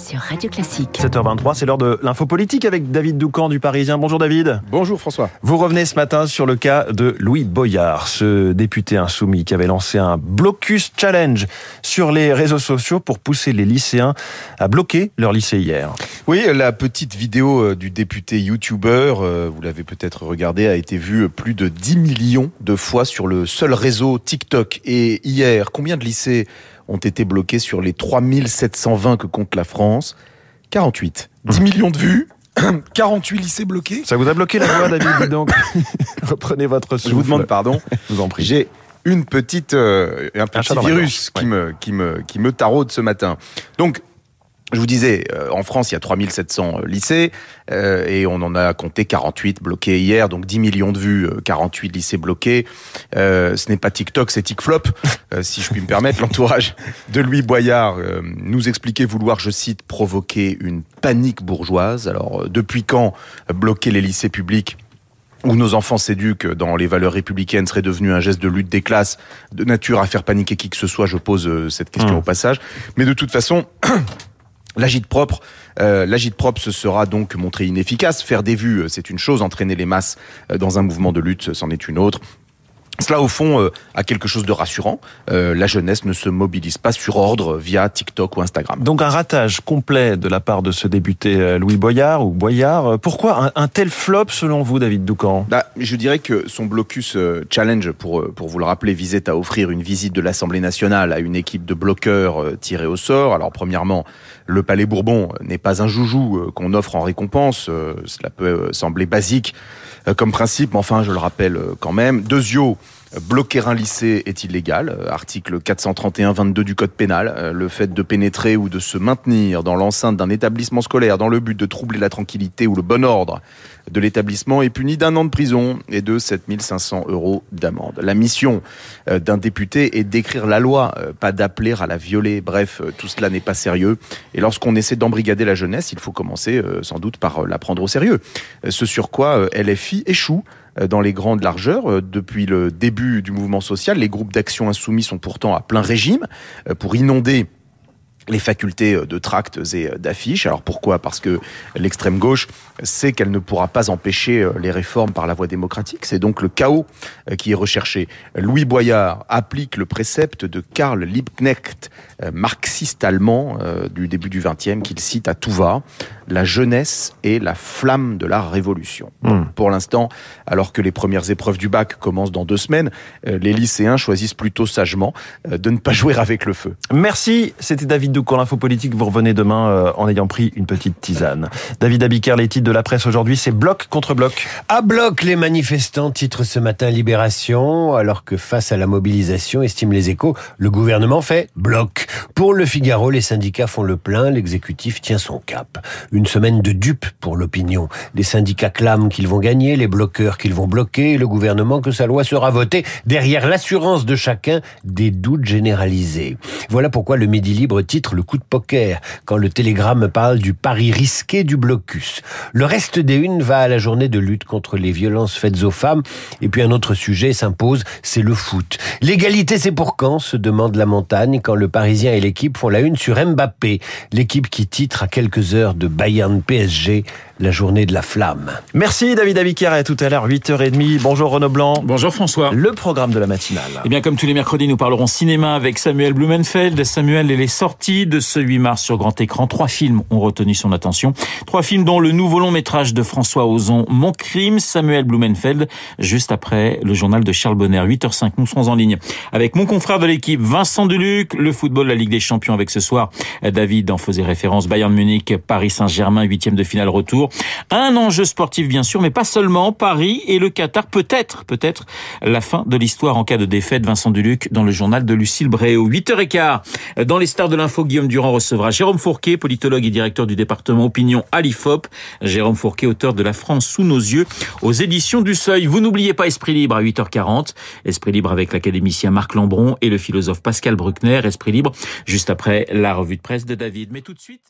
sur Radio Classique. 7h23, c'est l'heure de l'info politique avec David Doucan du Parisien. Bonjour David. Bonjour François. Vous revenez ce matin sur le cas de Louis Boyard, ce député insoumis qui avait lancé un blocus challenge sur les réseaux sociaux pour pousser les lycéens à bloquer leur lycée hier. Oui, la petite vidéo euh, du député youtubeur, euh, vous l'avez peut-être regardé, a été vue plus de 10 millions de fois sur le seul réseau TikTok. Et hier, combien de lycées ont été bloqués sur les 3720 que compte la France 48. 10 millions de vues, 48 lycées bloqués. Ça vous a bloqué la voix, David donc? Reprenez votre souffle. Je vous demande pardon. Je vous en prie. J'ai une petite, euh, un petit virus qui, me, qui, me, qui me taraude ce matin. Donc, je vous disais, euh, en France, il y a 3700 lycées euh, et on en a compté 48 bloqués hier, donc 10 millions de vues, 48 euh, lycées bloqués. ce n'est pas TikTok, c'est TikFlop, si je puis me permettre. L'entourage de Louis Boyard nous expliquait vouloir, je cite, provoquer une panique bourgeoise. Alors, depuis quand bloquer les lycées publics où nos enfants s'éduquent dans les valeurs républicaines serait devenu un geste de lutte des classes, de nature à faire paniquer qui que ce soit, je pose cette question mmh. au passage. Mais de toute façon, L'agite propre, euh, l'agite propre, ce sera donc montré inefficace. Faire des vues, euh, c'est une chose. Entraîner les masses euh, dans un mouvement de lutte, c'en est une autre. Cela, au fond, euh, a quelque chose de rassurant. Euh, la jeunesse ne se mobilise pas sur ordre via TikTok ou Instagram. Donc un ratage complet de la part de ce député euh, Louis Boyard ou Boyard. Pourquoi un, tel flop selon vous, David Doucan? Bah, Je dirais que son blocus challenge, pour, pour vous le rappeler, visait à offrir une visite de l'Assemblée nationale à une équipe de bloqueurs tirés au sort. Alors premièrement, le Palais Bourbon n'est pas un joujou qu'on offre en récompense. Cela peut sembler basique comme principe, mais enfin, je le rappelle quand même. Deuxio, Bloquer un lycée est illégal, euh, article 431-22 du Code pénal. Euh, le fait de pénétrer ou de se maintenir dans l'enceinte d'un établissement scolaire dans le but de troubler la tranquillité ou le bon ordre de l'établissement est puni d'un an de prison et de 7500 euros d'amende. La mission euh, d'un député est d'écrire la loi, pas d'appeler à la violer. Bref, tout cela n'est pas sérieux. Et lorsqu'on essaie d'embrigader la jeunesse, il faut commencer sans doute par la prendre au sérieux. Ce sur quoi LFI échoue euh, dans les grandes largeurs. Euh, depuis le début du mouvement social, les groupes d'action insoumis sont pourtant à plein régime euh, pour inonder les facultés de tracts et d'affiches. Alors pourquoi? Parce que l'extrême gauche sait qu'elle ne pourra pas empêcher les réformes par la voie démocratique. C'est donc le chaos qui est recherché. Louis Boyard applique le précepte de Karl Liebknecht, marxiste allemand du début du XXe, qu'il cite à tout va la jeunesse est la flamme de la révolution. Hmm. Pour l'instant, alors que les premières épreuves du bac commencent dans deux semaines, euh, les lycéens choisissent plutôt sagement euh, de ne pas jouer avec le feu. Merci, c'était David Doucan, l'info politique. Vous revenez demain euh, en ayant pris une petite tisane. David Abiker, les titres de la presse aujourd'hui, c'est bloc contre bloc. À bloc, les manifestants titrent ce matin Libération, alors que face à la mobilisation, estiment les échos, le gouvernement fait bloc. Pour le Figaro, les syndicats font le plein, l'exécutif tient son cap une semaine de dupes pour l'opinion. Les syndicats clament qu'ils vont gagner, les bloqueurs qu'ils vont bloquer, le gouvernement que sa loi sera votée derrière l'assurance de chacun des doutes généralisés. Voilà pourquoi le Midi Libre titre le coup de poker quand le Télégramme parle du pari risqué du blocus. Le reste des unes va à la journée de lutte contre les violences faites aux femmes et puis un autre sujet s'impose, c'est le foot. L'égalité c'est pour quand se demande la montagne quand le Parisien et l'équipe font la une sur Mbappé, l'équipe qui titre à quelques heures de Bayern PSG la journée de la flamme. Merci David Abiquière à tout à l'heure 8h30. Bonjour Renaud Blanc. Bonjour François. Le programme de la matinale. Eh bien comme tous les mercredis, nous parlerons cinéma avec Samuel Blumenfeld. Samuel et les sorties de ce 8 mars sur grand écran. Trois films ont retenu son attention. Trois films dont le nouveau long métrage de François Ozon, Mon crime, Samuel Blumenfeld, juste après le journal de Charles Bonner. 8h05, nous serons en ligne avec mon confrère de l'équipe, Vincent Duluc, le football, la Ligue des Champions avec ce soir. David en faisait référence, Bayern Munich, Paris Saint-Germain, huitième de finale retour. Un enjeu sportif bien sûr, mais pas seulement. Paris et le Qatar, peut-être, peut-être la fin de l'histoire en cas de défaite. Vincent Duluc dans le journal de Lucille Bréau. 8h15, dans les stars de Guillaume Durand recevra Jérôme Fourquet, politologue et directeur du département opinion à l'IFOP. Jérôme Fourquet, auteur de La France sous nos yeux, aux éditions du Seuil. Vous n'oubliez pas Esprit Libre à 8h40. Esprit Libre avec l'académicien Marc Lambron et le philosophe Pascal Bruckner. Esprit Libre juste après la revue de presse de David. Mais tout de suite...